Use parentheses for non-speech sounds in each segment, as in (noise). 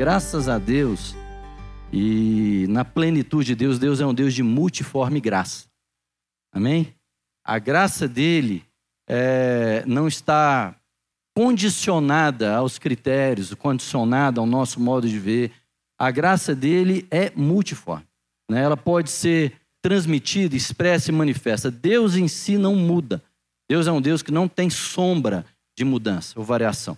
Graças a Deus e na plenitude de Deus, Deus é um Deus de multiforme graça. Amém? A graça dele é, não está condicionada aos critérios, condicionada ao nosso modo de ver. A graça dele é multiforme. Né? Ela pode ser transmitida, expressa e manifesta. Deus em si não muda. Deus é um Deus que não tem sombra de mudança ou variação.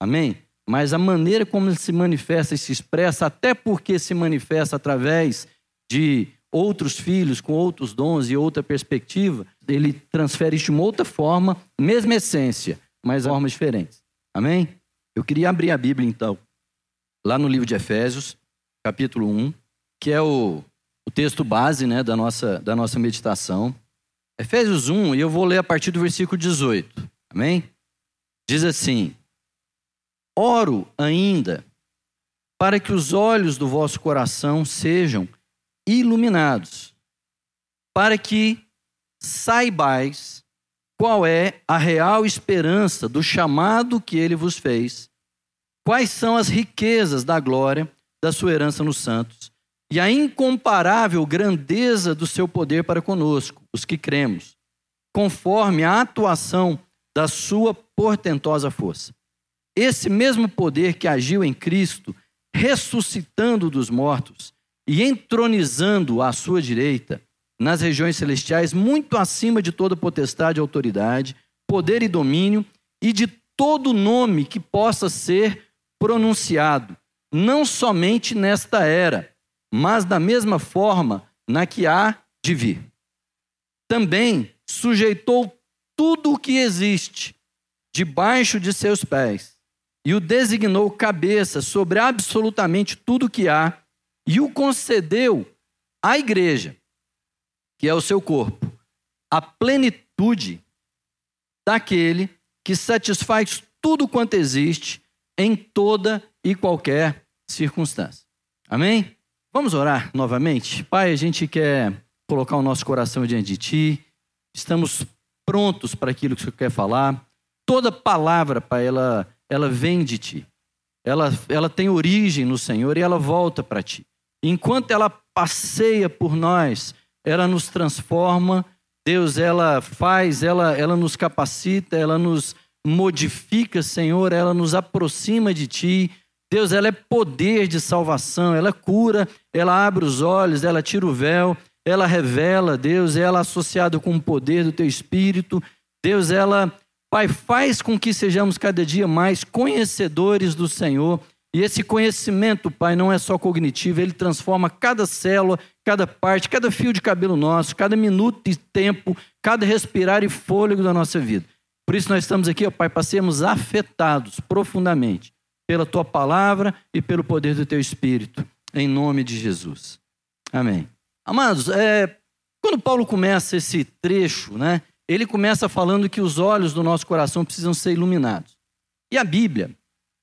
Amém? Mas a maneira como ele se manifesta e se expressa, até porque se manifesta através de outros filhos com outros dons e outra perspectiva, ele transfere isso de uma outra forma, mesma essência, mas formas diferentes. Amém? Eu queria abrir a Bíblia então, lá no livro de Efésios, capítulo 1, que é o, o texto base né, da, nossa, da nossa meditação. Efésios 1, e eu vou ler a partir do versículo 18. Amém? Diz assim: Oro ainda para que os olhos do vosso coração sejam iluminados, para que saibais qual é a real esperança do chamado que ele vos fez, quais são as riquezas da glória da sua herança nos santos e a incomparável grandeza do seu poder para conosco, os que cremos, conforme a atuação da sua portentosa força. Esse mesmo poder que agiu em Cristo, ressuscitando dos mortos e entronizando à sua direita, nas regiões celestiais, muito acima de toda potestade autoridade, poder e domínio, e de todo nome que possa ser pronunciado, não somente nesta era, mas da mesma forma na que há de vir. Também sujeitou tudo o que existe debaixo de seus pés e o designou cabeça sobre absolutamente tudo que há e o concedeu à igreja, que é o seu corpo, a plenitude daquele que satisfaz tudo quanto existe em toda e qualquer circunstância. Amém? Vamos orar novamente? Pai, a gente quer colocar o nosso coração diante de Ti, estamos prontos para aquilo que o Senhor quer falar. Toda palavra, Pai, ela, ela vem de Ti. Ela, ela tem origem no Senhor e ela volta para Ti. Enquanto ela passeia por nós, ela nos transforma, Deus, ela faz, ela, ela nos capacita, ela nos modifica, Senhor, ela nos aproxima de Ti Deus, ela é poder de salvação, ela cura, ela abre os olhos, ela tira o véu, ela revela, Deus, ela é associada com o poder do teu espírito. Deus, ela, Pai, faz com que sejamos cada dia mais conhecedores do Senhor. E esse conhecimento, Pai, não é só cognitivo, ele transforma cada célula, cada parte, cada fio de cabelo nosso, cada minuto de tempo, cada respirar e fôlego da nossa vida. Por isso nós estamos aqui, ó, Pai, para sermos afetados profundamente pela tua palavra e pelo poder do teu espírito, em nome de Jesus. Amém. Amados, é, quando Paulo começa esse trecho, né, ele começa falando que os olhos do nosso coração precisam ser iluminados. E a Bíblia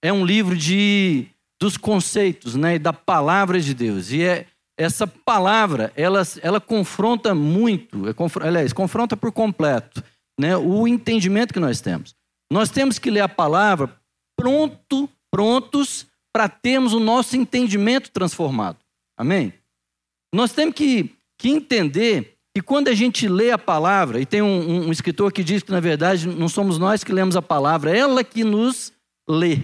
é um livro de dos conceitos, né, da palavra de Deus. E é essa palavra, ela, ela confronta muito, é, aliás, confronta por completo, né, o entendimento que nós temos. Nós temos que ler a palavra pronto prontos para termos o nosso entendimento transformado. Amém? Nós temos que, que entender que quando a gente lê a palavra, e tem um, um, um escritor que diz que, na verdade, não somos nós que lemos a palavra, é ela que nos lê,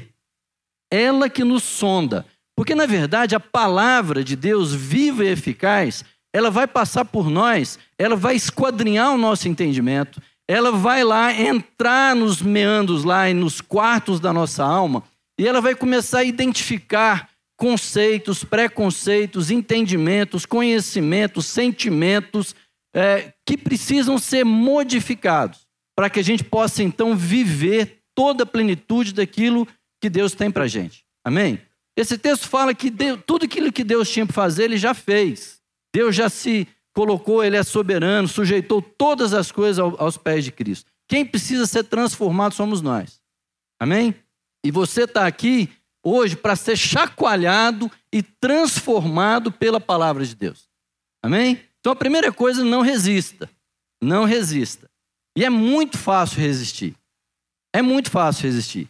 ela que nos sonda. Porque, na verdade, a palavra de Deus viva e eficaz, ela vai passar por nós, ela vai esquadrinhar o nosso entendimento, ela vai lá entrar nos meandros lá e nos quartos da nossa alma e ela vai começar a identificar conceitos, preconceitos, entendimentos, conhecimentos, sentimentos é, que precisam ser modificados para que a gente possa então viver toda a plenitude daquilo que Deus tem para a gente. Amém? Esse texto fala que Deus, tudo aquilo que Deus tinha para fazer, Ele já fez. Deus já se colocou, Ele é soberano, sujeitou todas as coisas aos pés de Cristo. Quem precisa ser transformado somos nós. Amém? E você está aqui hoje para ser chacoalhado e transformado pela palavra de Deus. Amém? Então a primeira coisa, não resista. Não resista. E é muito fácil resistir. É muito fácil resistir.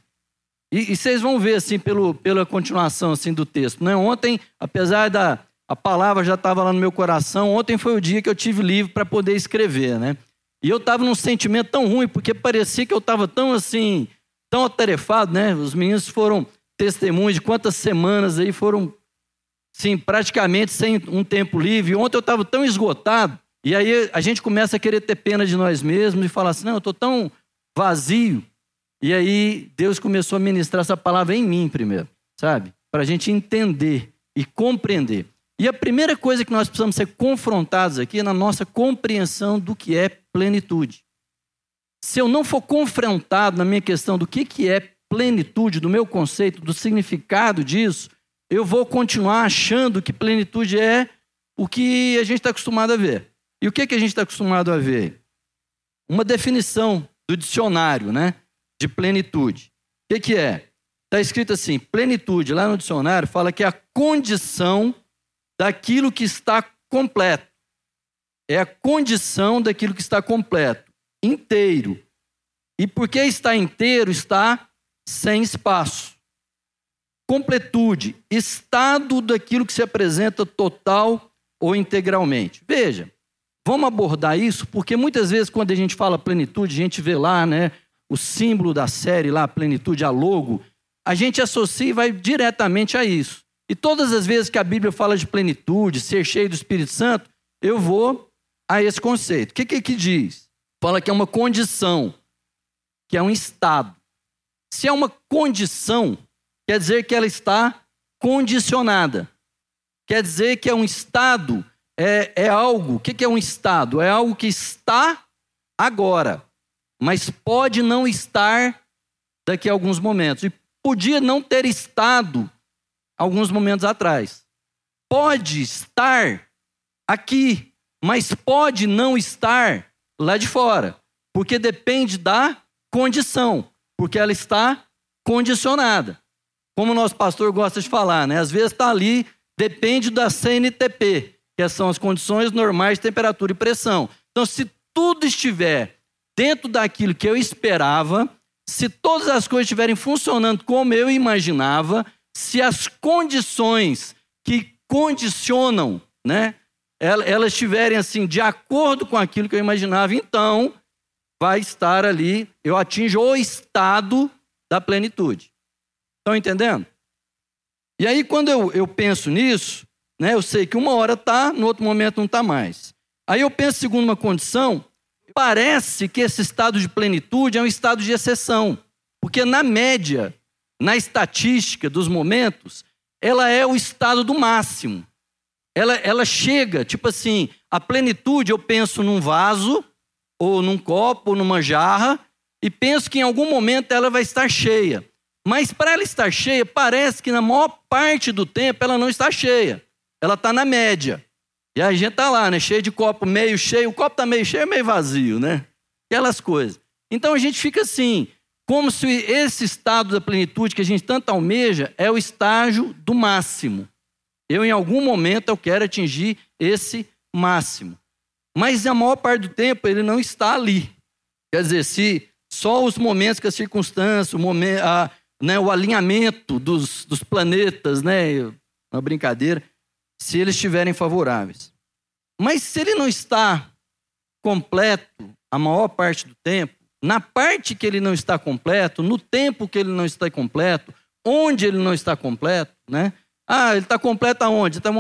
E, e, vocês vão ver assim pelo, pela continuação assim do texto. Né? Ontem, apesar da a palavra já estava lá no meu coração, ontem foi o dia que eu tive livre para poder escrever, né? E eu estava num sentimento tão ruim porque parecia que eu estava tão assim, tão atarefado, né? Os meninos foram testemunhos de quantas semanas aí foram, sim, praticamente sem um tempo livre. Ontem eu estava tão esgotado e aí a gente começa a querer ter pena de nós mesmos e falar assim, não, eu estou tão vazio e aí Deus começou a ministrar essa palavra em mim primeiro, sabe? Para a gente entender e compreender. E a primeira coisa que nós precisamos ser confrontados aqui é na nossa compreensão do que é plenitude. Se eu não for confrontado na minha questão do que, que é plenitude, do meu conceito, do significado disso, eu vou continuar achando que plenitude é o que a gente está acostumado a ver. E o que, que a gente está acostumado a ver? Uma definição do dicionário, né? de plenitude. O que, que é? Está escrito assim: plenitude, lá no dicionário, fala que é a condição daquilo que está completo. É a condição daquilo que está completo, inteiro. E porque está inteiro, está sem espaço. Completude, estado daquilo que se apresenta total ou integralmente. Veja, vamos abordar isso, porque muitas vezes quando a gente fala plenitude, a gente vê lá, né, o símbolo da série lá, a plenitude, a logo, a gente associa e vai diretamente a isso. E todas as vezes que a Bíblia fala de plenitude, ser cheio do Espírito Santo, eu vou a esse conceito. O que, que, que diz? Fala que é uma condição, que é um estado. Se é uma condição, quer dizer que ela está condicionada. Quer dizer que é um estado, é, é algo. O que, é um estado? É algo que está agora mas pode não estar daqui a alguns momentos. E podia não ter estado alguns momentos atrás. Pode estar aqui, mas pode não estar lá de fora, porque depende da condição, porque ela está condicionada. Como o nosso pastor gosta de falar, né? Às vezes está ali, depende da CNTP, que são as condições normais de temperatura e pressão. Então, se tudo estiver dentro daquilo que eu esperava, se todas as coisas estiverem funcionando como eu imaginava, se as condições que condicionam, né, elas estiverem assim de acordo com aquilo que eu imaginava, então vai estar ali, eu atinjo o estado da plenitude. Estão entendendo? E aí, quando eu, eu penso nisso, né, eu sei que uma hora está, no outro momento não está mais. Aí eu penso segundo uma condição, Parece que esse estado de plenitude é um estado de exceção, porque na média, na estatística dos momentos, ela é o estado do máximo. Ela, ela chega, tipo assim, a plenitude eu penso num vaso, ou num copo, ou numa jarra, e penso que em algum momento ela vai estar cheia. Mas para ela estar cheia, parece que na maior parte do tempo ela não está cheia. Ela está na média. E a gente tá lá, né? Cheio de copo, meio cheio. O copo tá meio cheio, meio vazio, né? Aquelas coisas. Então a gente fica assim, como se esse estado da plenitude que a gente tanto almeja é o estágio do máximo. Eu, em algum momento, eu quero atingir esse máximo. Mas a maior parte do tempo ele não está ali. Quer dizer, se só os momentos que a circunstância, o, momento, a, né, o alinhamento dos, dos planetas, né, uma brincadeira, se eles estiverem favoráveis. Mas se ele não está completo a maior parte do tempo, na parte que ele não está completo, no tempo que ele não está completo, onde ele não está completo, né? Ah, ele está completo aonde? Está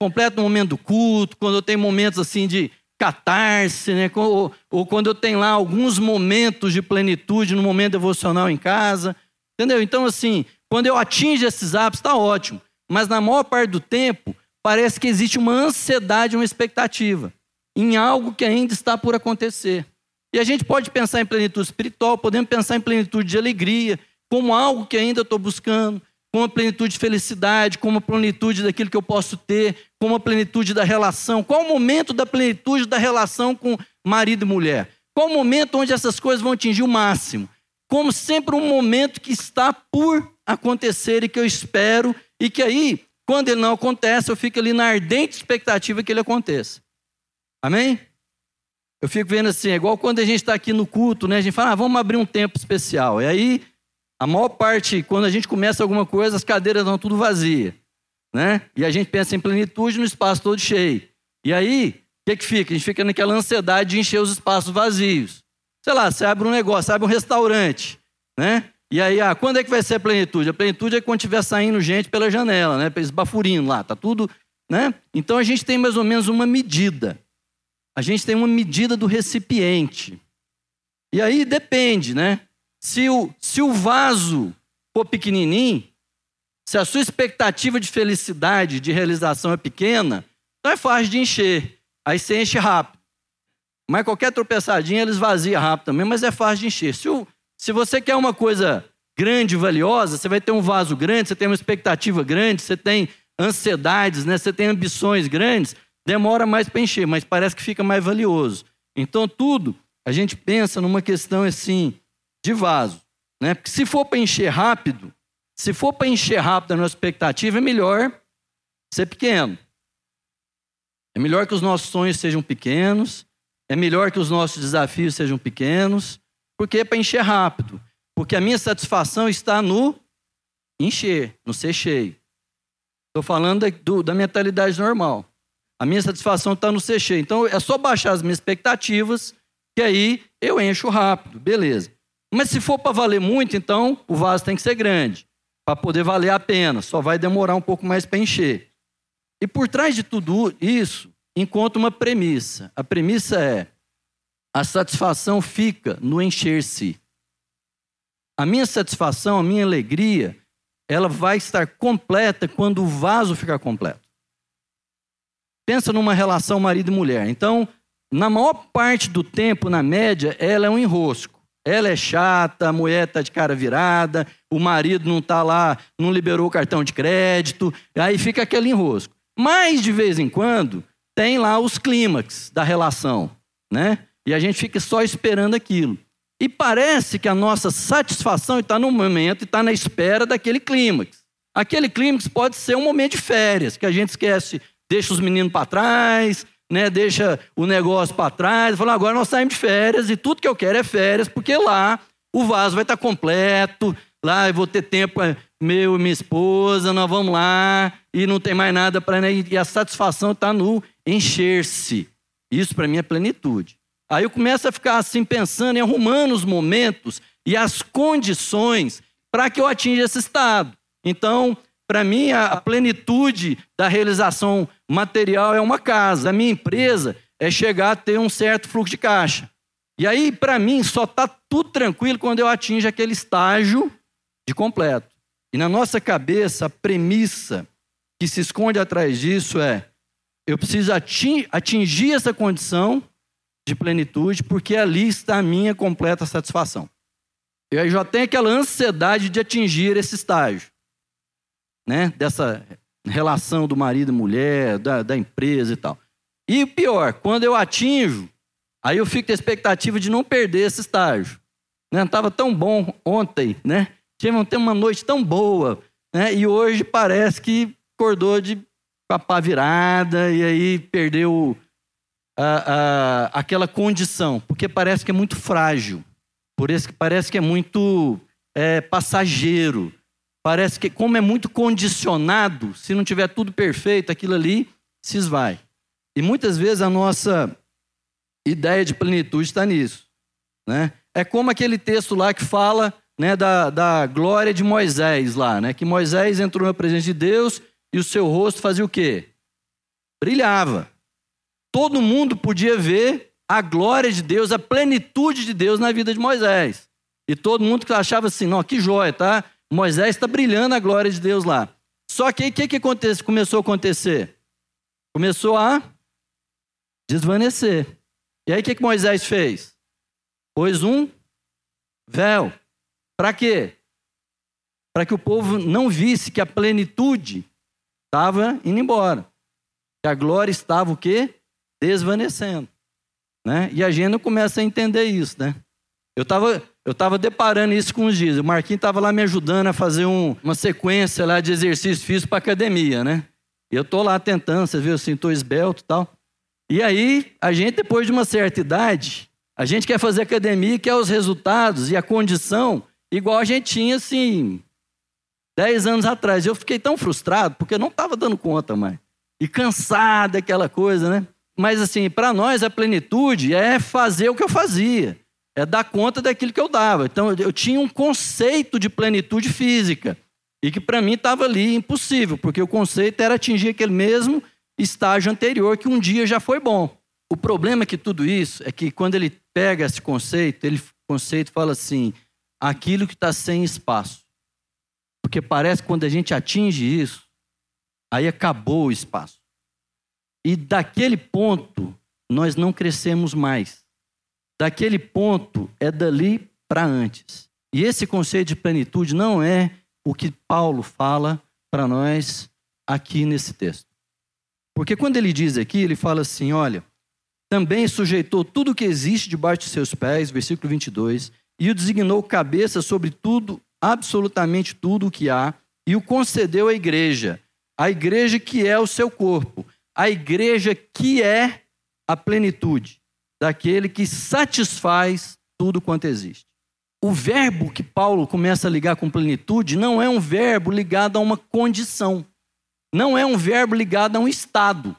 completo no momento do culto, quando eu tenho momentos assim de catarse, né? Ou, ou, quando eu tenho lá alguns momentos de plenitude no momento devocional em casa, entendeu? Então, assim, quando eu atingo esses hábitos, está ótimo. Mas na maior parte do tempo, parece que existe uma ansiedade, uma expectativa em algo que ainda está por acontecer. E a gente pode pensar em plenitude espiritual, podemos pensar em plenitude de alegria, como algo que ainda estou buscando, como a plenitude de felicidade, como a plenitude daquilo que eu posso ter, como a plenitude da relação. Qual o momento da plenitude da relação com marido e mulher? Qual o momento onde essas coisas vão atingir o máximo? Como sempre, um momento que está por acontecer e que eu espero, e que aí quando ele não acontece, eu fico ali na ardente expectativa que ele aconteça. Amém? Eu fico vendo assim, é igual quando a gente está aqui no culto, né? A gente fala, ah, vamos abrir um tempo especial. E aí, A maior parte, quando a gente começa alguma coisa, as cadeiras estão tudo vazias. Né? E a gente pensa em plenitude no espaço todo cheio. E aí, o que, que fica? A gente fica naquela ansiedade de encher os espaços vazios. Sei lá, você abre um negócio, abre um restaurante, né? E aí, ah, quando é que vai ser a plenitude? A plenitude é quando estiver saindo gente pela janela, né? Esbafurindo lá, tá tudo, né? Então a gente tem mais ou menos uma medida. A gente tem uma medida do recipiente. E aí depende, né? Se o, se o vaso for pequenininho, se a sua expectativa de felicidade, de realização é pequena, então é fácil de encher. Aí você enche rápido. Mas qualquer tropeçadinha eles vaziam rápido também, mas é fácil de encher. Se, o, se você quer uma coisa grande e valiosa, você vai ter um vaso grande, você tem uma expectativa grande, você tem ansiedades, né? você tem ambições grandes, demora mais para encher, mas parece que fica mais valioso. Então, tudo a gente pensa numa questão assim de vaso. Né? Porque se for para encher rápido, se for para encher rápido a nossa expectativa, é melhor ser pequeno. É melhor que os nossos sonhos sejam pequenos, é melhor que os nossos desafios sejam pequenos, porque é para encher rápido. Porque a minha satisfação está no encher, no ser cheio. Estou falando da, do, da mentalidade normal. A minha satisfação está no ser cheio. Então é só baixar as minhas expectativas, que aí eu encho rápido, beleza. Mas se for para valer muito, então o vaso tem que ser grande para poder valer a pena, só vai demorar um pouco mais para encher. E por trás de tudo isso, encontra uma premissa. A premissa é: a satisfação fica no encher-se. A minha satisfação, a minha alegria, ela vai estar completa quando o vaso ficar completo. Pensa numa relação marido e mulher. Então, na maior parte do tempo, na média, ela é um enrosco. Ela é chata, a mulher está de cara virada, o marido não está lá, não liberou o cartão de crédito, aí fica aquele enrosco. Mas, de vez em quando, tem lá os clímax da relação, né? E a gente fica só esperando aquilo. E parece que a nossa satisfação está no momento e está na espera daquele clímax. Aquele clímax pode ser um momento de férias, que a gente esquece, deixa os meninos para trás, né, deixa o negócio para trás, fala, agora nós saímos de férias e tudo que eu quero é férias, porque lá o vaso vai estar tá completo, lá eu vou ter tempo, é, meu e minha esposa, nós vamos lá e não tem mais nada para. Né, e a satisfação está no encher-se. Isso para mim é plenitude. Aí eu começo a ficar assim pensando e arrumando os momentos e as condições para que eu atinja esse estado. Então, para mim, a plenitude da realização material é uma casa. A minha empresa é chegar a ter um certo fluxo de caixa. E aí, para mim, só está tudo tranquilo quando eu atinjo aquele estágio de completo. E na nossa cabeça, a premissa que se esconde atrás disso é: eu preciso atingir essa condição de plenitude, porque ali está a minha completa satisfação. E aí já tenho aquela ansiedade de atingir esse estágio né? Dessa relação do marido e mulher, da, da empresa e tal. E pior, quando eu atinjo, aí eu fico com a expectativa de não perder esse estágio. Né? Estava tão bom ontem, né? Tive uma noite tão boa, né? E hoje parece que acordou de papá virada e aí perdeu a, a, aquela condição, porque parece que é muito frágil, por isso que parece que é muito é, passageiro, Parece que, como é muito condicionado, se não tiver tudo perfeito, aquilo ali se esvai. E muitas vezes a nossa ideia de plenitude está nisso. Né? É como aquele texto lá que fala né, da, da glória de Moisés lá, né? que Moisés entrou na presença de Deus e o seu rosto fazia o quê? Brilhava. Todo mundo podia ver a glória de Deus, a plenitude de Deus na vida de Moisés. E todo mundo que achava assim, não, que joia, tá? Moisés está brilhando a glória de Deus lá. Só que aí o que, que acontece, começou a acontecer? Começou a desvanecer. E aí o que, que Moisés fez? Pôs um véu. Para quê? Para que o povo não visse que a plenitude estava indo embora. A glória estava o quê? Desvanecendo. Né? E a gente não começa a entender isso, né? Eu estava eu estava deparando isso com os dias. O Marquinhos estava lá me ajudando a fazer um, uma sequência lá de exercícios físicos para academia, né? E eu estou lá tentando, você viu assim, estou esbelto e tal. E aí, a gente, depois de uma certa idade, a gente quer fazer academia, quer os resultados e a condição igual a gente tinha assim, dez anos atrás. Eu fiquei tão frustrado porque eu não estava dando conta mais. E cansado daquela coisa, né? Mas assim, para nós a plenitude é fazer o que eu fazia, é dar conta daquilo que eu dava. Então eu tinha um conceito de plenitude física e que para mim estava ali impossível, porque o conceito era atingir aquele mesmo estágio anterior que um dia já foi bom. O problema é que tudo isso é que quando ele pega esse conceito, ele conceito fala assim: aquilo que está sem espaço. Porque parece que quando a gente atinge isso, aí acabou o espaço. E daquele ponto, nós não crescemos mais. Daquele ponto é dali para antes. E esse conceito de plenitude não é o que Paulo fala para nós aqui nesse texto. Porque quando ele diz aqui, ele fala assim: olha, também sujeitou tudo o que existe debaixo de seus pés, versículo 22, e o designou cabeça sobre tudo, absolutamente tudo o que há, e o concedeu à igreja, a igreja que é o seu corpo a igreja que é a plenitude daquele que satisfaz tudo quanto existe. O verbo que Paulo começa a ligar com plenitude não é um verbo ligado a uma condição, não é um verbo ligado a um estado,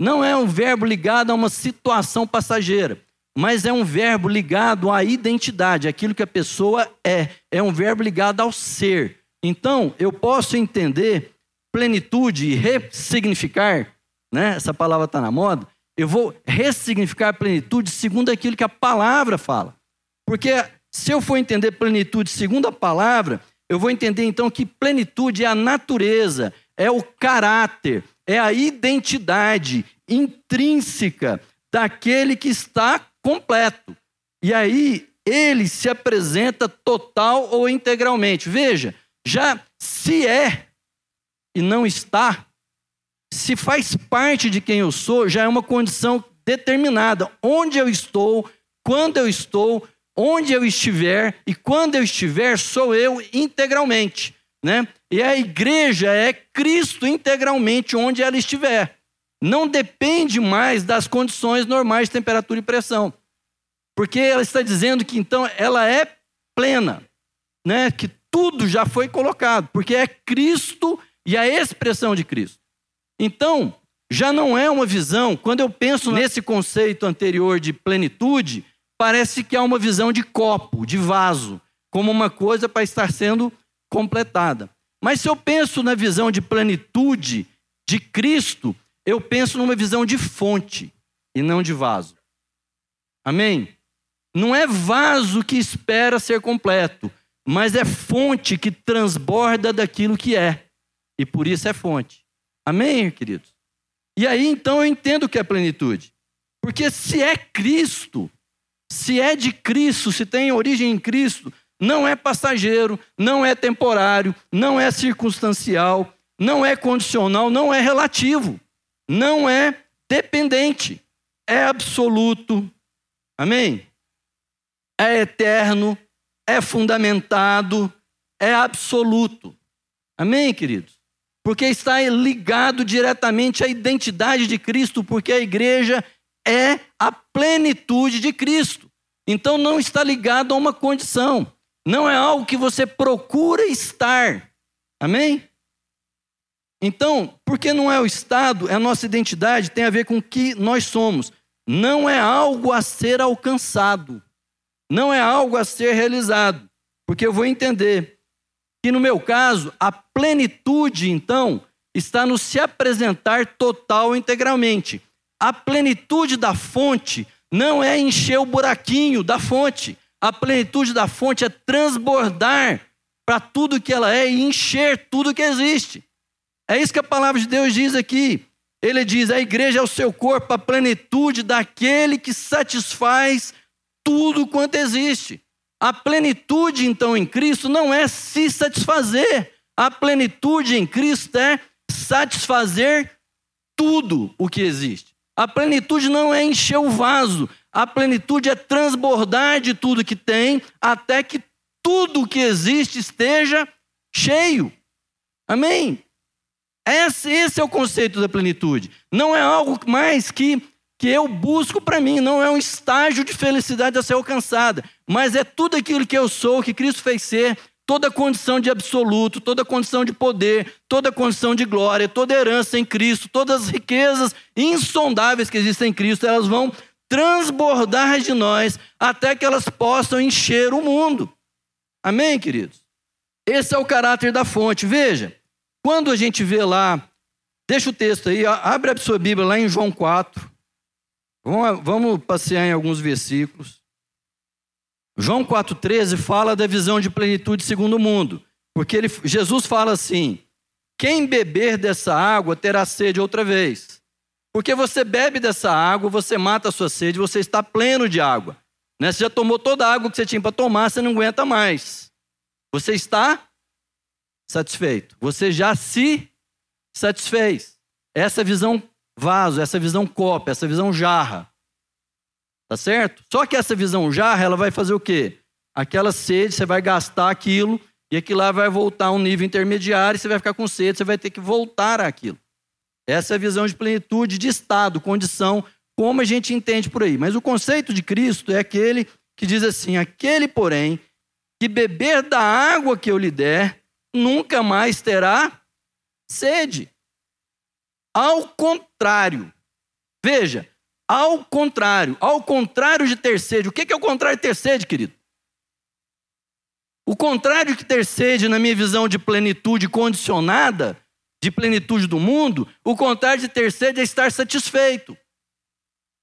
não é um verbo ligado a uma situação passageira, mas é um verbo ligado à identidade, aquilo que a pessoa é, é um verbo ligado ao ser. Então, eu posso entender plenitude e ressignificar né? essa palavra está na moda, eu vou ressignificar plenitude segundo aquilo que a palavra fala. Porque se eu for entender plenitude segundo a palavra, eu vou entender então que plenitude é a natureza, é o caráter, é a identidade intrínseca daquele que está completo. E aí ele se apresenta total ou integralmente. Veja, já se é e não está, se faz parte de quem eu sou, já é uma condição determinada. Onde eu estou, quando eu estou, onde eu estiver e quando eu estiver, sou eu integralmente. Né? E a igreja é Cristo integralmente onde ela estiver. Não depende mais das condições normais de temperatura e pressão. Porque ela está dizendo que então ela é plena, né? que tudo já foi colocado, porque é Cristo e a expressão de Cristo. Então, já não é uma visão, quando eu penso nesse conceito anterior de plenitude, parece que há uma visão de copo, de vaso, como uma coisa para estar sendo completada. Mas se eu penso na visão de plenitude de Cristo, eu penso numa visão de fonte e não de vaso. Amém? Não é vaso que espera ser completo, mas é fonte que transborda daquilo que é. E por isso é fonte. Amém, queridos? E aí então eu entendo o que é plenitude. Porque se é Cristo, se é de Cristo, se tem origem em Cristo, não é passageiro, não é temporário, não é circunstancial, não é condicional, não é relativo, não é dependente, é absoluto. Amém? É eterno, é fundamentado, é absoluto. Amém, queridos? porque está ligado diretamente à identidade de Cristo, porque a igreja é a plenitude de Cristo. Então não está ligado a uma condição, não é algo que você procura estar. Amém? Então, porque não é o estado, é a nossa identidade, tem a ver com o que nós somos. Não é algo a ser alcançado, não é algo a ser realizado. Porque eu vou entender que no meu caso, a plenitude, então, está no se apresentar total integralmente. A plenitude da fonte não é encher o buraquinho da fonte. A plenitude da fonte é transbordar para tudo que ela é e encher tudo que existe. É isso que a palavra de Deus diz aqui. Ele diz: a igreja é o seu corpo, a plenitude daquele que satisfaz tudo quanto existe. A plenitude, então, em Cristo não é se satisfazer. A plenitude em Cristo é satisfazer tudo o que existe. A plenitude não é encher o vaso. A plenitude é transbordar de tudo que tem até que tudo que existe esteja cheio. Amém? Esse, esse é o conceito da plenitude. Não é algo mais que que eu busco para mim, não é um estágio de felicidade a ser alcançada, mas é tudo aquilo que eu sou, que Cristo fez ser, toda condição de absoluto, toda condição de poder, toda condição de glória, toda herança em Cristo, todas as riquezas insondáveis que existem em Cristo, elas vão transbordar de nós até que elas possam encher o mundo. Amém, queridos? Esse é o caráter da fonte. Veja, quando a gente vê lá, deixa o texto aí, abre a sua Bíblia lá em João 4. Vamos, vamos passear em alguns versículos. João 4,13 fala da visão de plenitude segundo o mundo. Porque ele, Jesus fala assim: quem beber dessa água terá sede outra vez. Porque você bebe dessa água, você mata a sua sede, você está pleno de água. Né? Você já tomou toda a água que você tinha para tomar, você não aguenta mais. Você está satisfeito. Você já se satisfez. Essa visão vaso, essa visão copa, essa visão jarra. Tá certo? Só que essa visão jarra, ela vai fazer o quê? Aquela sede, você vai gastar aquilo e aquilo lá vai voltar a um nível intermediário, você vai ficar com sede, você vai ter que voltar àquilo. Essa é a visão de plenitude de estado, condição, como a gente entende por aí. Mas o conceito de Cristo é aquele que diz assim: aquele, porém, que beber da água que eu lhe der, nunca mais terá sede. Ao contrário, veja, ao contrário, ao contrário de ter sede. O que é o contrário de ter sede, querido? O contrário de ter sede, na minha visão de plenitude condicionada, de plenitude do mundo, o contrário de ter sede é estar satisfeito.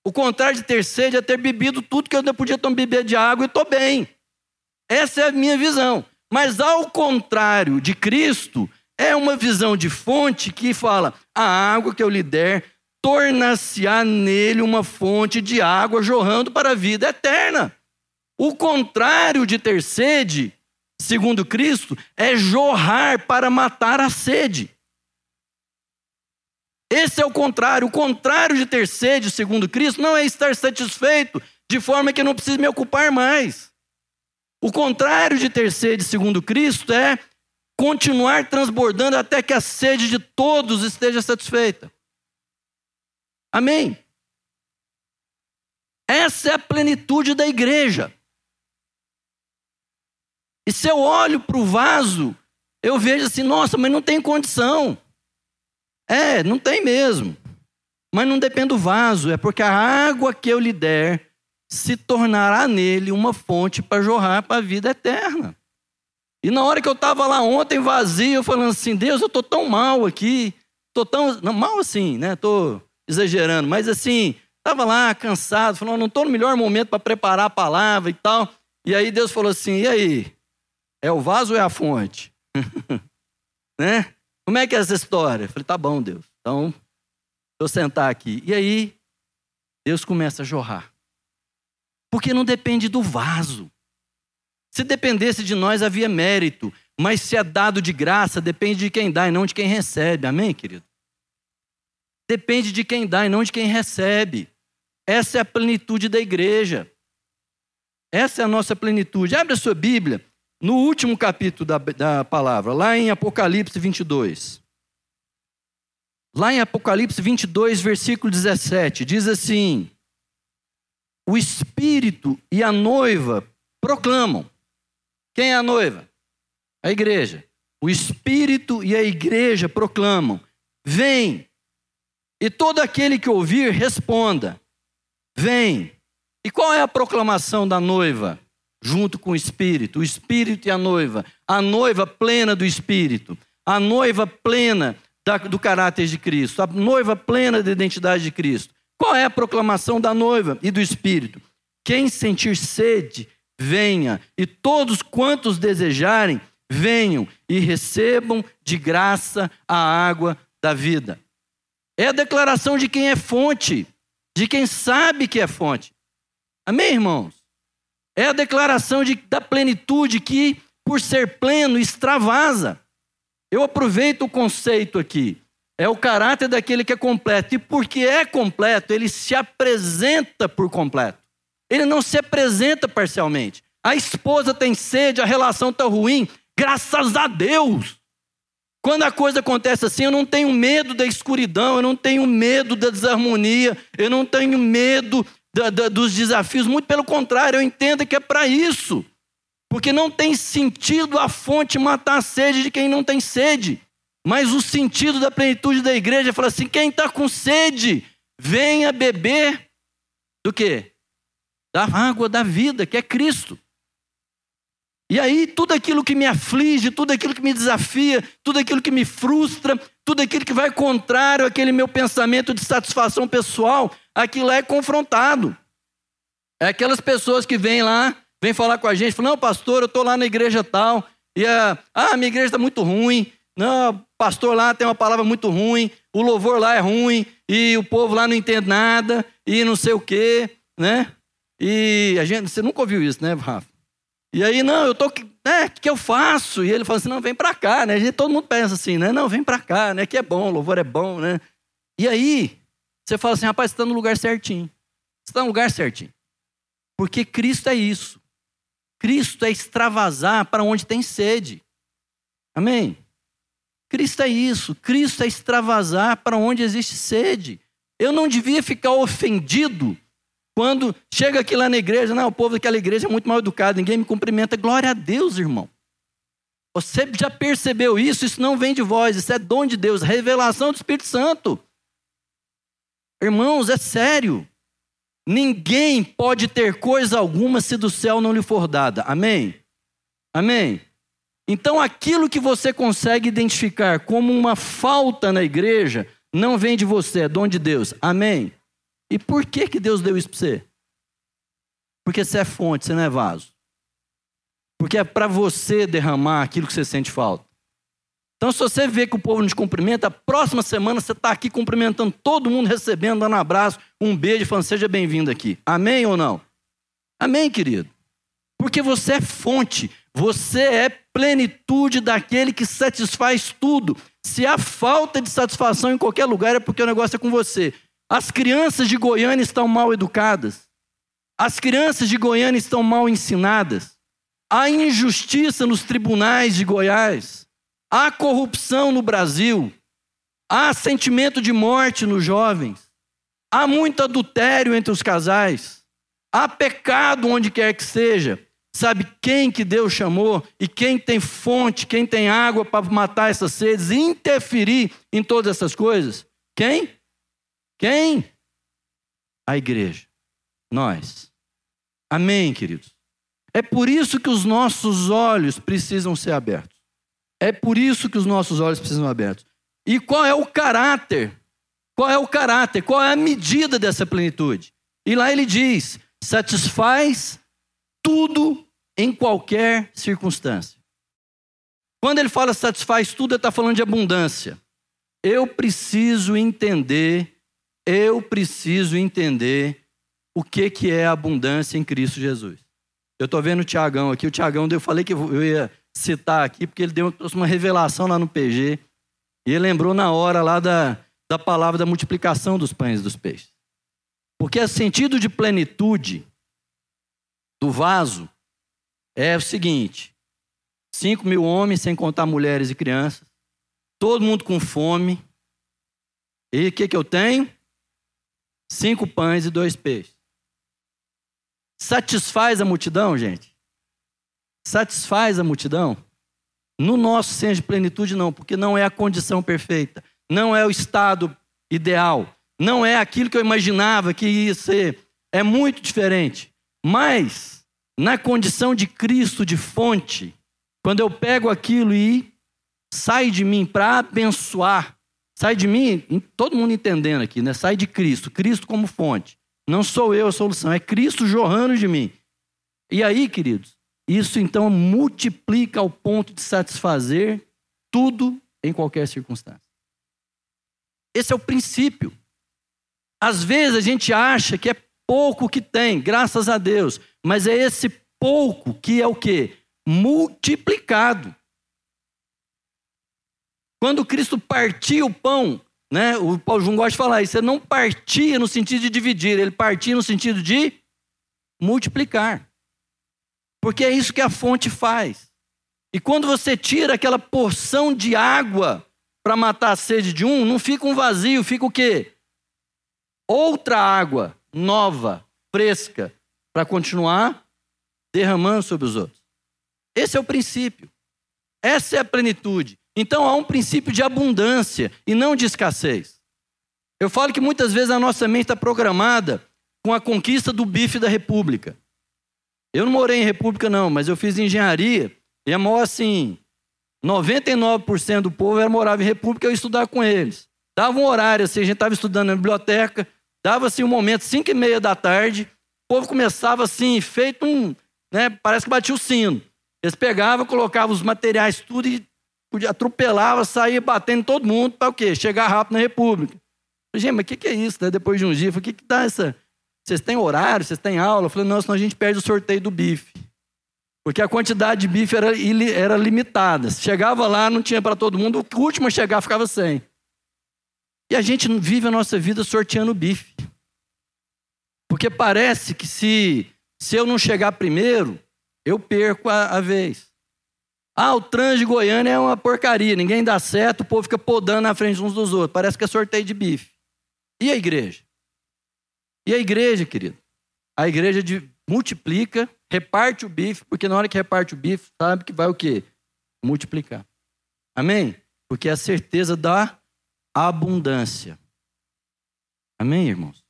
O contrário de ter sede é ter bebido tudo que eu podia tomar beber de água e estou bem. Essa é a minha visão. Mas ao contrário de Cristo, é uma visão de fonte que fala: a água que eu lhe der torna-se-á nele uma fonte de água jorrando para a vida eterna. O contrário de ter sede, segundo Cristo, é jorrar para matar a sede. Esse é o contrário. O contrário de ter sede, segundo Cristo, não é estar satisfeito de forma que não precise me ocupar mais. O contrário de ter sede, segundo Cristo, é continuar transbordando até que a sede de todos esteja satisfeita. Amém? Essa é a plenitude da igreja. E se eu olho para o vaso, eu vejo assim, nossa, mas não tem condição. É, não tem mesmo. Mas não depende do vaso, é porque a água que eu lhe der se tornará nele uma fonte para jorrar para a vida eterna. E na hora que eu estava lá ontem vazio, falando assim, Deus, eu estou tão mal aqui, estou tão. Não, mal assim, né? Estou exagerando, mas assim, estava lá cansado, falando, não estou no melhor momento para preparar a palavra e tal. E aí Deus falou assim: e aí? É o vaso ou é a fonte? (laughs) né? Como é que é essa história? Eu falei, tá bom, Deus. Então, deixa eu sentar aqui. E aí, Deus começa a jorrar. Porque não depende do vaso. Se dependesse de nós, havia mérito. Mas se é dado de graça, depende de quem dá e não de quem recebe. Amém, querido? Depende de quem dá e não de quem recebe. Essa é a plenitude da igreja. Essa é a nossa plenitude. Abre a sua Bíblia no último capítulo da, da palavra, lá em Apocalipse 22. Lá em Apocalipse 22, versículo 17, diz assim: O Espírito e a noiva proclamam. Quem é a noiva? A igreja. O Espírito e a igreja proclamam: Vem. E todo aquele que ouvir, responda: Vem. E qual é a proclamação da noiva? Junto com o Espírito, o Espírito e a noiva. A noiva plena do Espírito. A noiva plena da, do caráter de Cristo. A noiva plena da identidade de Cristo. Qual é a proclamação da noiva e do Espírito? Quem sentir sede, venha, e todos quantos desejarem, venham e recebam de graça a água da vida. É a declaração de quem é fonte, de quem sabe que é fonte. Amém, irmãos? É a declaração de, da plenitude que, por ser pleno, extravasa. Eu aproveito o conceito aqui. É o caráter daquele que é completo. E porque é completo, ele se apresenta por completo. Ele não se apresenta parcialmente. A esposa tem sede, a relação está ruim. Graças a Deus. Quando a coisa acontece assim, eu não tenho medo da escuridão, eu não tenho medo da desarmonia, eu não tenho medo da, da, dos desafios, muito pelo contrário, eu entendo que é para isso. Porque não tem sentido a fonte matar a sede de quem não tem sede. Mas o sentido da plenitude da igreja é falar assim: quem está com sede, venha beber do quê? Da água da vida, que é Cristo. E aí, tudo aquilo que me aflige, tudo aquilo que me desafia, tudo aquilo que me frustra, tudo aquilo que vai contrário àquele meu pensamento de satisfação pessoal, aquilo é confrontado. É aquelas pessoas que vêm lá, vêm falar com a gente, falam, não, pastor, eu estou lá na igreja tal, e a, ah, minha igreja está muito ruim, não, pastor lá tem uma palavra muito ruim, o louvor lá é ruim, e o povo lá não entende nada, e não sei o quê, né? E a gente, você nunca ouviu isso, né, Rafa? E aí, não, eu tô, né, o que eu faço? E ele fala assim, não, vem para cá, né? Gente, todo mundo pensa assim, né? Não, vem para cá, né? Que é bom, louvor é bom, né? E aí, você fala assim, rapaz, você está no lugar certinho. Você está no lugar certinho. Porque Cristo é isso. Cristo é extravasar para onde tem sede. Amém? Cristo é isso. Cristo é extravasar para onde existe sede. Eu não devia ficar ofendido quando chega aqui lá na igreja, não, o povo daquela igreja é muito mal educado, ninguém me cumprimenta. Glória a Deus, irmão. Você já percebeu isso? Isso não vem de vós, isso é dom de Deus, revelação do Espírito Santo. Irmãos, é sério. Ninguém pode ter coisa alguma se do céu não lhe for dada. Amém? Amém? Então, aquilo que você consegue identificar como uma falta na igreja, não vem de você, é dom de Deus. Amém? E por que, que Deus deu isso para você? Porque você é fonte, você não é vaso. Porque é para você derramar aquilo que você sente falta. Então, se você vê que o povo nos cumprimenta, a próxima semana você está aqui cumprimentando todo mundo, recebendo, dando um abraço, um beijo, falando: seja bem-vindo aqui. Amém ou não? Amém, querido? Porque você é fonte, você é plenitude daquele que satisfaz tudo. Se há falta de satisfação em qualquer lugar, é porque o negócio é com você. As crianças de Goiânia estão mal educadas. As crianças de Goiânia estão mal ensinadas. Há injustiça nos tribunais de Goiás. Há corrupção no Brasil. Há sentimento de morte nos jovens. Há muito adultério entre os casais. Há pecado onde quer que seja. Sabe quem que Deus chamou e quem tem fonte, quem tem água para matar essas sedes e interferir em todas essas coisas? Quem? Quem? A igreja. Nós. Amém, queridos? É por isso que os nossos olhos precisam ser abertos. É por isso que os nossos olhos precisam ser abertos. E qual é o caráter? Qual é o caráter? Qual é a medida dessa plenitude? E lá ele diz: satisfaz tudo em qualquer circunstância. Quando ele fala satisfaz tudo, ele está falando de abundância. Eu preciso entender eu preciso entender o que, que é abundância em Cristo Jesus. Eu estou vendo o Tiagão aqui. O Tiagão, eu falei que eu ia citar aqui, porque ele deu uma revelação lá no PG. E ele lembrou na hora lá da, da palavra da multiplicação dos pães e dos peixes. Porque o sentido de plenitude do vaso é o seguinte: cinco mil homens, sem contar mulheres e crianças, todo mundo com fome. E o que, que eu tenho? Cinco pães e dois peixes. Satisfaz a multidão, gente? Satisfaz a multidão? No nosso senso de plenitude, não, porque não é a condição perfeita, não é o estado ideal, não é aquilo que eu imaginava que ia ser. É muito diferente. Mas, na condição de Cristo, de fonte, quando eu pego aquilo e sai de mim para abençoar, Sai de mim, todo mundo entendendo aqui, né? Sai de Cristo, Cristo como fonte. Não sou eu a solução, é Cristo jorrando de mim. E aí, queridos, isso então multiplica ao ponto de satisfazer tudo em qualquer circunstância. Esse é o princípio. Às vezes a gente acha que é pouco que tem, graças a Deus, mas é esse pouco que é o que? Multiplicado. Quando Cristo partia o pão, né, o Paulo João gosta de falar isso, ele não partia no sentido de dividir, ele partia no sentido de multiplicar. Porque é isso que a fonte faz. E quando você tira aquela porção de água para matar a sede de um, não fica um vazio, fica o quê? Outra água nova, fresca, para continuar derramando sobre os outros. Esse é o princípio. Essa é a plenitude. Então há um princípio de abundância e não de escassez. Eu falo que muitas vezes a nossa mente está programada com a conquista do bife da República. Eu não morei em República, não, mas eu fiz engenharia e a maior, assim, 99% do povo era, morava em República, eu ia estudar com eles. Dava um horário, assim, a gente estava estudando na biblioteca, dava assim um momento, 5 e meia da tarde, o povo começava assim, feito um, né, parece que batia o sino. Eles pegavam, colocavam os materiais tudo e atropelava, saía batendo todo mundo para o quê? Chegar rápido na República. Gente, mas o que, que, é isso? Né? Depois de um dia, o que, que dá essa. Vocês têm horário, vocês têm aula? Eu falei, não, senão a gente perde o sorteio do bife. Porque a quantidade de bife era, era limitada. Chegava lá, não tinha para todo mundo, o último a chegar ficava sem. E a gente vive a nossa vida sorteando bife. Porque parece que se, se eu não chegar primeiro, eu perco a, a vez. Ah, o trânsito de Goiânia é uma porcaria, ninguém dá certo, o povo fica podando na frente uns dos outros. Parece que é sorteio de bife. E a igreja? E a igreja, querido? A igreja de, multiplica, reparte o bife, porque na hora que reparte o bife, sabe que vai o quê? Multiplicar. Amém? Porque é a certeza da abundância. Amém, irmãos?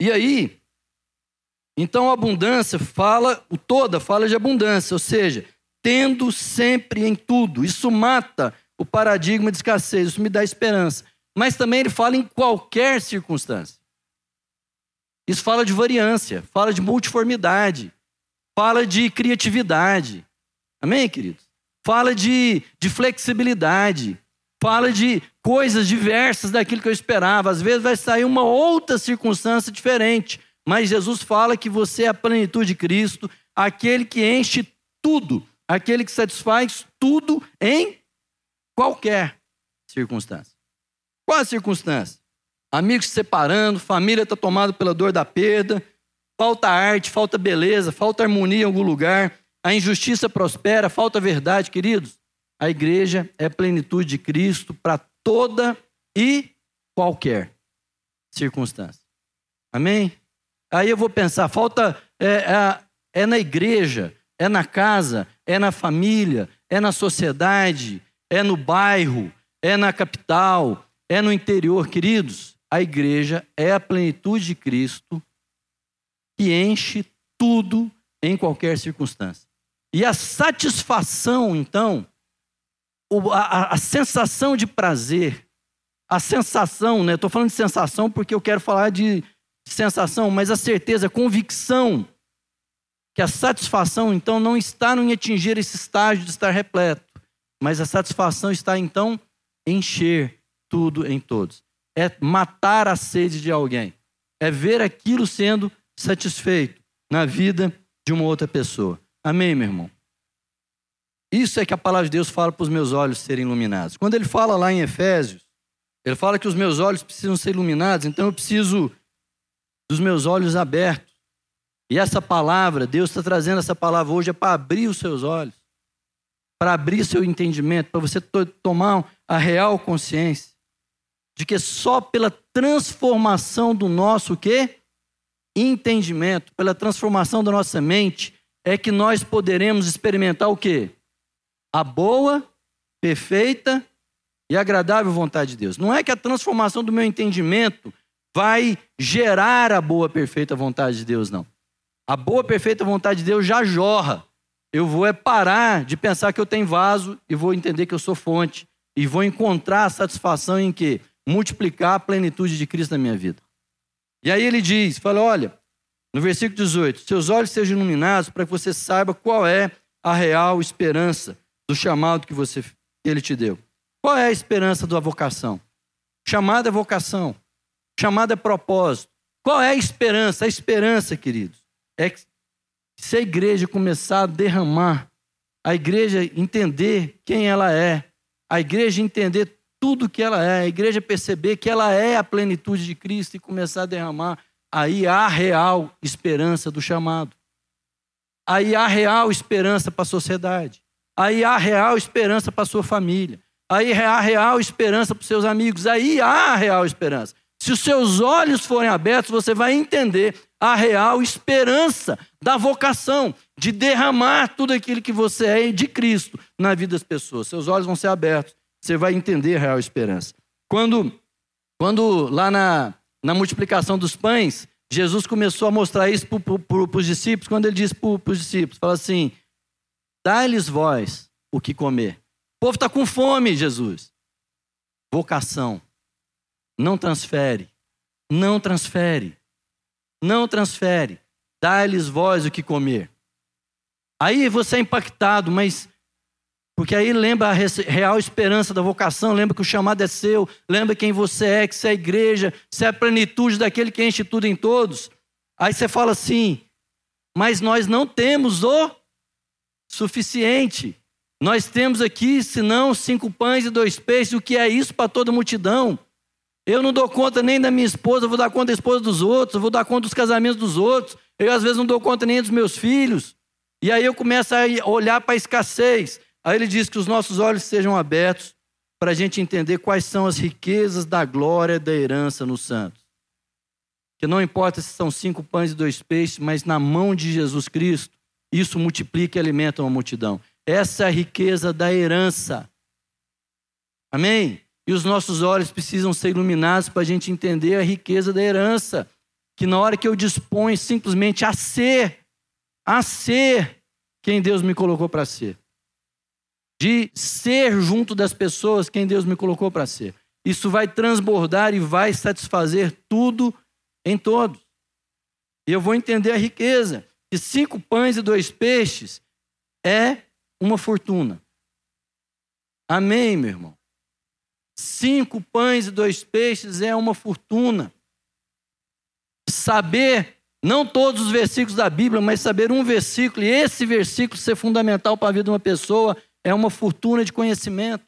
E aí, então a abundância fala, o toda fala de abundância, ou seja, tendo sempre em tudo. Isso mata o paradigma de escassez, isso me dá esperança. Mas também ele fala em qualquer circunstância. Isso fala de variância, fala de multiformidade, fala de criatividade. Amém, queridos? Fala de, de flexibilidade, fala de coisas diversas daquilo que eu esperava. Às vezes vai sair uma outra circunstância diferente, mas Jesus fala que você é a plenitude de Cristo, aquele que enche tudo, aquele que satisfaz tudo em qualquer circunstância. Qual a circunstância? Amigos se separando, família está tomada pela dor da perda, falta arte, falta beleza, falta harmonia em algum lugar, a injustiça prospera, falta verdade, queridos. A igreja é plenitude de Cristo para toda e qualquer circunstância. Amém? Aí eu vou pensar, falta é, é, é na igreja, é na casa, é na família, é na sociedade, é no bairro, é na capital, é no interior, queridos a igreja é a plenitude de Cristo que enche tudo em qualquer circunstância. E a satisfação, então, a, a sensação de prazer, a sensação, né? Estou falando de sensação porque eu quero falar de sensação, mas a certeza, a convicção que a satisfação, então, não está em atingir esse estágio de estar repleto, mas a satisfação está, então, em encher tudo em todos é matar a sede de alguém, é ver aquilo sendo satisfeito na vida de uma outra pessoa. Amém, meu irmão? Isso é que a palavra de Deus fala para os meus olhos serem iluminados. Quando ele fala lá em Efésios, ele fala que os meus olhos precisam ser iluminados, então eu preciso dos meus olhos abertos. E essa palavra, Deus está trazendo essa palavra hoje é para abrir os seus olhos, para abrir seu entendimento, para você tomar a real consciência de que só pela transformação do nosso quê? entendimento, pela transformação da nossa mente, é que nós poderemos experimentar o quê? A boa, perfeita e agradável vontade de Deus. Não é que a transformação do meu entendimento vai gerar a boa, perfeita vontade de Deus, não. A boa, perfeita vontade de Deus já jorra. Eu vou é parar de pensar que eu tenho vaso e vou entender que eu sou fonte. E vou encontrar a satisfação em que? multiplicar a plenitude de Cristo na minha vida. E aí ele diz, fala, olha, no versículo 18, seus olhos sejam iluminados para que você saiba qual é a real esperança do chamado que você que ele te deu. Qual é a esperança da vocação? Chamada é vocação. Chamada é propósito. Qual é a esperança? A esperança, queridos, é que se a igreja começar a derramar, a igreja entender quem ela é, a igreja entender tudo que ela é, a igreja perceber que ela é a plenitude de Cristo e começar a derramar, aí há real esperança do chamado. Aí há real esperança para a sociedade. Aí há real esperança para sua família. Aí há real esperança para os seus amigos. Aí há real esperança. Se os seus olhos forem abertos, você vai entender a real esperança da vocação, de derramar tudo aquilo que você é de Cristo na vida das pessoas. Seus olhos vão ser abertos, você vai entender a real esperança. Quando, quando lá na, na multiplicação dos pães, Jesus começou a mostrar isso para os discípulos, quando ele disse para os discípulos, fala assim, dá-lhes vós o que comer. O povo está com fome, Jesus. Vocação. Não transfere. Não transfere. Não transfere. Dá-lhes vós o que comer. Aí você é impactado, mas porque aí lembra a real esperança da vocação, lembra que o chamado é seu, lembra quem você é, que você é a igreja, você é a plenitude daquele que enche tudo em todos. Aí você fala assim, mas nós não temos o suficiente. Nós temos aqui, senão, cinco pães e dois peixes, o que é isso para toda multidão? Eu não dou conta nem da minha esposa, vou dar conta da esposa dos outros, vou dar conta dos casamentos dos outros. Eu, às vezes, não dou conta nem dos meus filhos. E aí eu começo a olhar para a escassez. Aí ele diz que os nossos olhos sejam abertos para a gente entender quais são as riquezas da glória da herança nos santos. Que não importa se são cinco pães e dois peixes, mas na mão de Jesus Cristo, isso multiplica e alimenta uma multidão. Essa é a riqueza da herança. Amém? E os nossos olhos precisam ser iluminados para a gente entender a riqueza da herança. Que na hora que eu disponho simplesmente a ser, a ser quem Deus me colocou para ser de ser junto das pessoas quem Deus me colocou para ser. Isso vai transbordar e vai satisfazer tudo em todos. E eu vou entender a riqueza. Que cinco pães e dois peixes é uma fortuna. Amém, meu irmão? Cinco pães e dois peixes é uma fortuna. Saber, não todos os versículos da Bíblia, mas saber um versículo, e esse versículo ser fundamental para a vida de uma pessoa, é uma fortuna de conhecimento.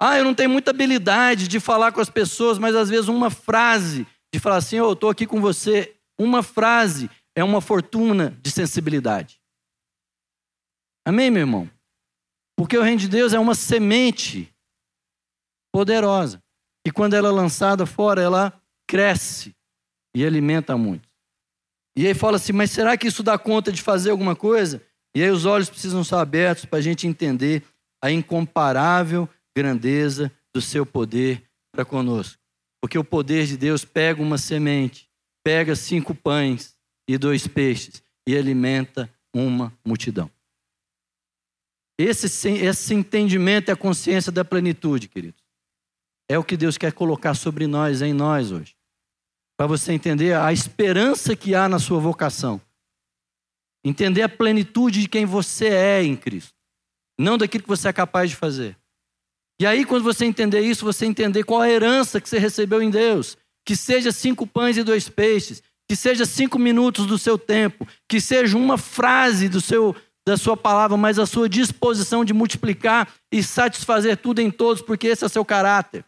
Ah, eu não tenho muita habilidade de falar com as pessoas, mas às vezes uma frase, de falar assim, oh, eu estou aqui com você, uma frase é uma fortuna de sensibilidade. Amém, meu irmão? Porque o reino de Deus é uma semente poderosa. E quando ela é lançada fora, ela cresce e alimenta muito. E aí fala assim, mas será que isso dá conta de fazer alguma coisa? E aí os olhos precisam ser abertos para a gente entender a incomparável grandeza do seu poder para conosco. Porque o poder de Deus pega uma semente, pega cinco pães e dois peixes e alimenta uma multidão. Esse, esse entendimento é a consciência da plenitude, queridos. É o que Deus quer colocar sobre nós, em nós hoje. Para você entender a esperança que há na sua vocação Entender a plenitude de quem você é em Cristo, não daquilo que você é capaz de fazer. E aí, quando você entender isso, você entender qual a herança que você recebeu em Deus. Que seja cinco pães e dois peixes, que seja cinco minutos do seu tempo, que seja uma frase do seu, da sua palavra, mas a sua disposição de multiplicar e satisfazer tudo em todos, porque esse é seu caráter.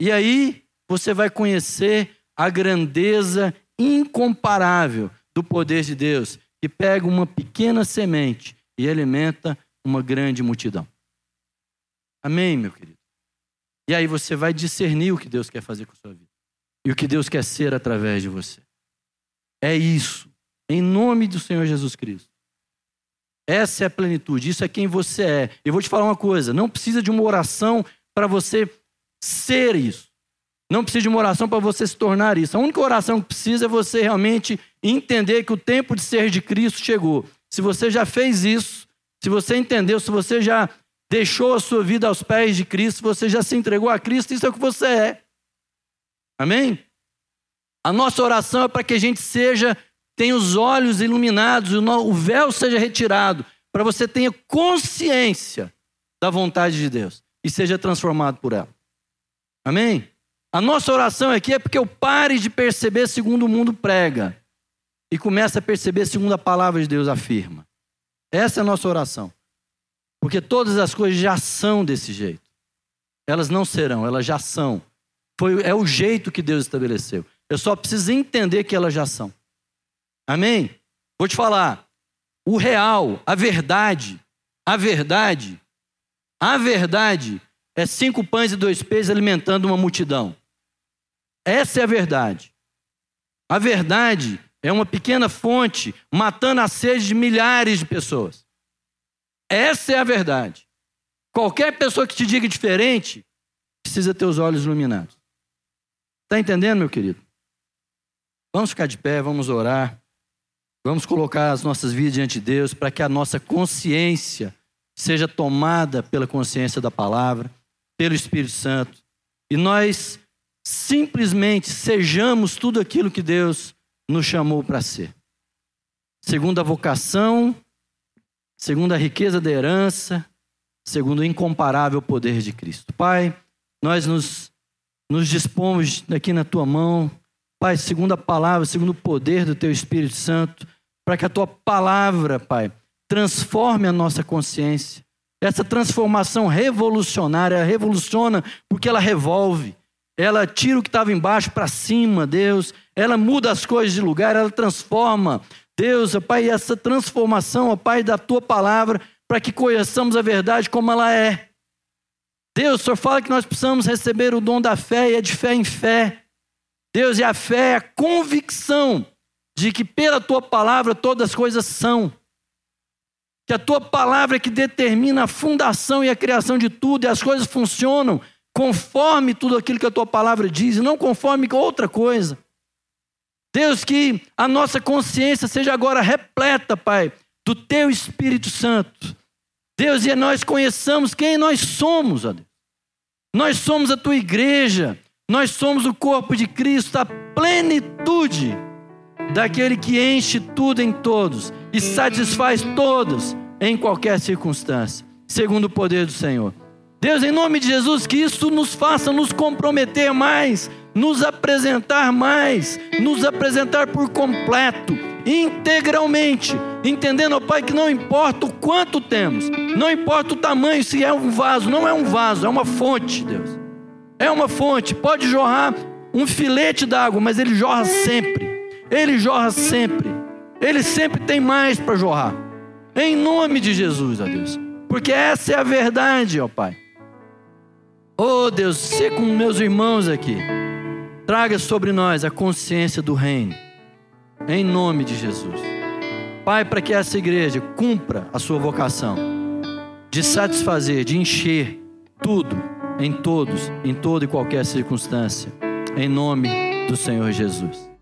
E aí você vai conhecer a grandeza incomparável do poder de Deus que pega uma pequena semente e alimenta uma grande multidão. Amém, meu querido? E aí você vai discernir o que Deus quer fazer com a sua vida e o que Deus quer ser através de você. É isso, em nome do Senhor Jesus Cristo. Essa é a plenitude, isso é quem você é. Eu vou te falar uma coisa: não precisa de uma oração para você ser isso. Não precisa de uma oração para você se tornar isso. A única oração que precisa é você realmente entender que o tempo de ser de Cristo chegou. Se você já fez isso, se você entendeu, se você já deixou a sua vida aos pés de Cristo, se você já se entregou a Cristo, isso é o que você é. Amém? A nossa oração é para que a gente seja, tenha os olhos iluminados, o véu seja retirado, para você tenha consciência da vontade de Deus e seja transformado por ela. Amém? A nossa oração aqui é porque eu pare de perceber segundo o mundo prega e comece a perceber segundo a palavra de Deus afirma. Essa é a nossa oração. Porque todas as coisas já são desse jeito. Elas não serão, elas já são. Foi, é o jeito que Deus estabeleceu. Eu só preciso entender que elas já são. Amém? Vou te falar. O real, a verdade, A verdade, a verdade é cinco pães e dois peixes alimentando uma multidão. Essa é a verdade. A verdade é uma pequena fonte matando a sede de milhares de pessoas. Essa é a verdade. Qualquer pessoa que te diga diferente precisa ter os olhos iluminados. Está entendendo, meu querido? Vamos ficar de pé, vamos orar. Vamos colocar as nossas vidas diante de Deus para que a nossa consciência seja tomada pela consciência da palavra, pelo Espírito Santo. E nós simplesmente sejamos tudo aquilo que Deus nos chamou para ser. Segundo a vocação, segundo a riqueza da herança, segundo o incomparável poder de Cristo. Pai, nós nos, nos dispomos aqui na tua mão, Pai, segundo a palavra, segundo o poder do teu Espírito Santo, para que a tua palavra, Pai, transforme a nossa consciência. Essa transformação revolucionária, revoluciona porque ela revolve. Ela tira o que estava embaixo para cima, Deus. Ela muda as coisas de lugar, ela transforma. Deus, ó Pai, essa transformação, ó Pai, da tua palavra, para que conheçamos a verdade como ela é. Deus, o Senhor fala que nós precisamos receber o dom da fé e é de fé em fé. Deus, e a fé é a convicção de que pela tua palavra todas as coisas são. Que a tua palavra é que determina a fundação e a criação de tudo, e as coisas funcionam conforme tudo aquilo que a tua palavra diz, e não conforme outra coisa. Deus, que a nossa consciência seja agora repleta, Pai, do teu Espírito Santo. Deus, e nós conheçamos quem nós somos, ó Deus. Nós somos a tua igreja, nós somos o corpo de Cristo, a plenitude daquele que enche tudo em todos e satisfaz todos em qualquer circunstância, segundo o poder do Senhor. Deus, em nome de Jesus, que isso nos faça nos comprometer mais, nos apresentar mais, nos apresentar por completo, integralmente, entendendo, ó Pai, que não importa o quanto temos, não importa o tamanho, se é um vaso, não é um vaso, é uma fonte, Deus. É uma fonte, pode jorrar um filete d'água, mas ele jorra sempre. Ele jorra sempre. Ele sempre tem mais para jorrar. Em nome de Jesus, ó Deus. Porque essa é a verdade, ó Pai. Oh Deus, ser com meus irmãos aqui. Traga sobre nós a consciência do reino. Em nome de Jesus. Pai, para que essa igreja cumpra a sua vocação de satisfazer, de encher tudo, em todos, em toda e qualquer circunstância. Em nome do Senhor Jesus.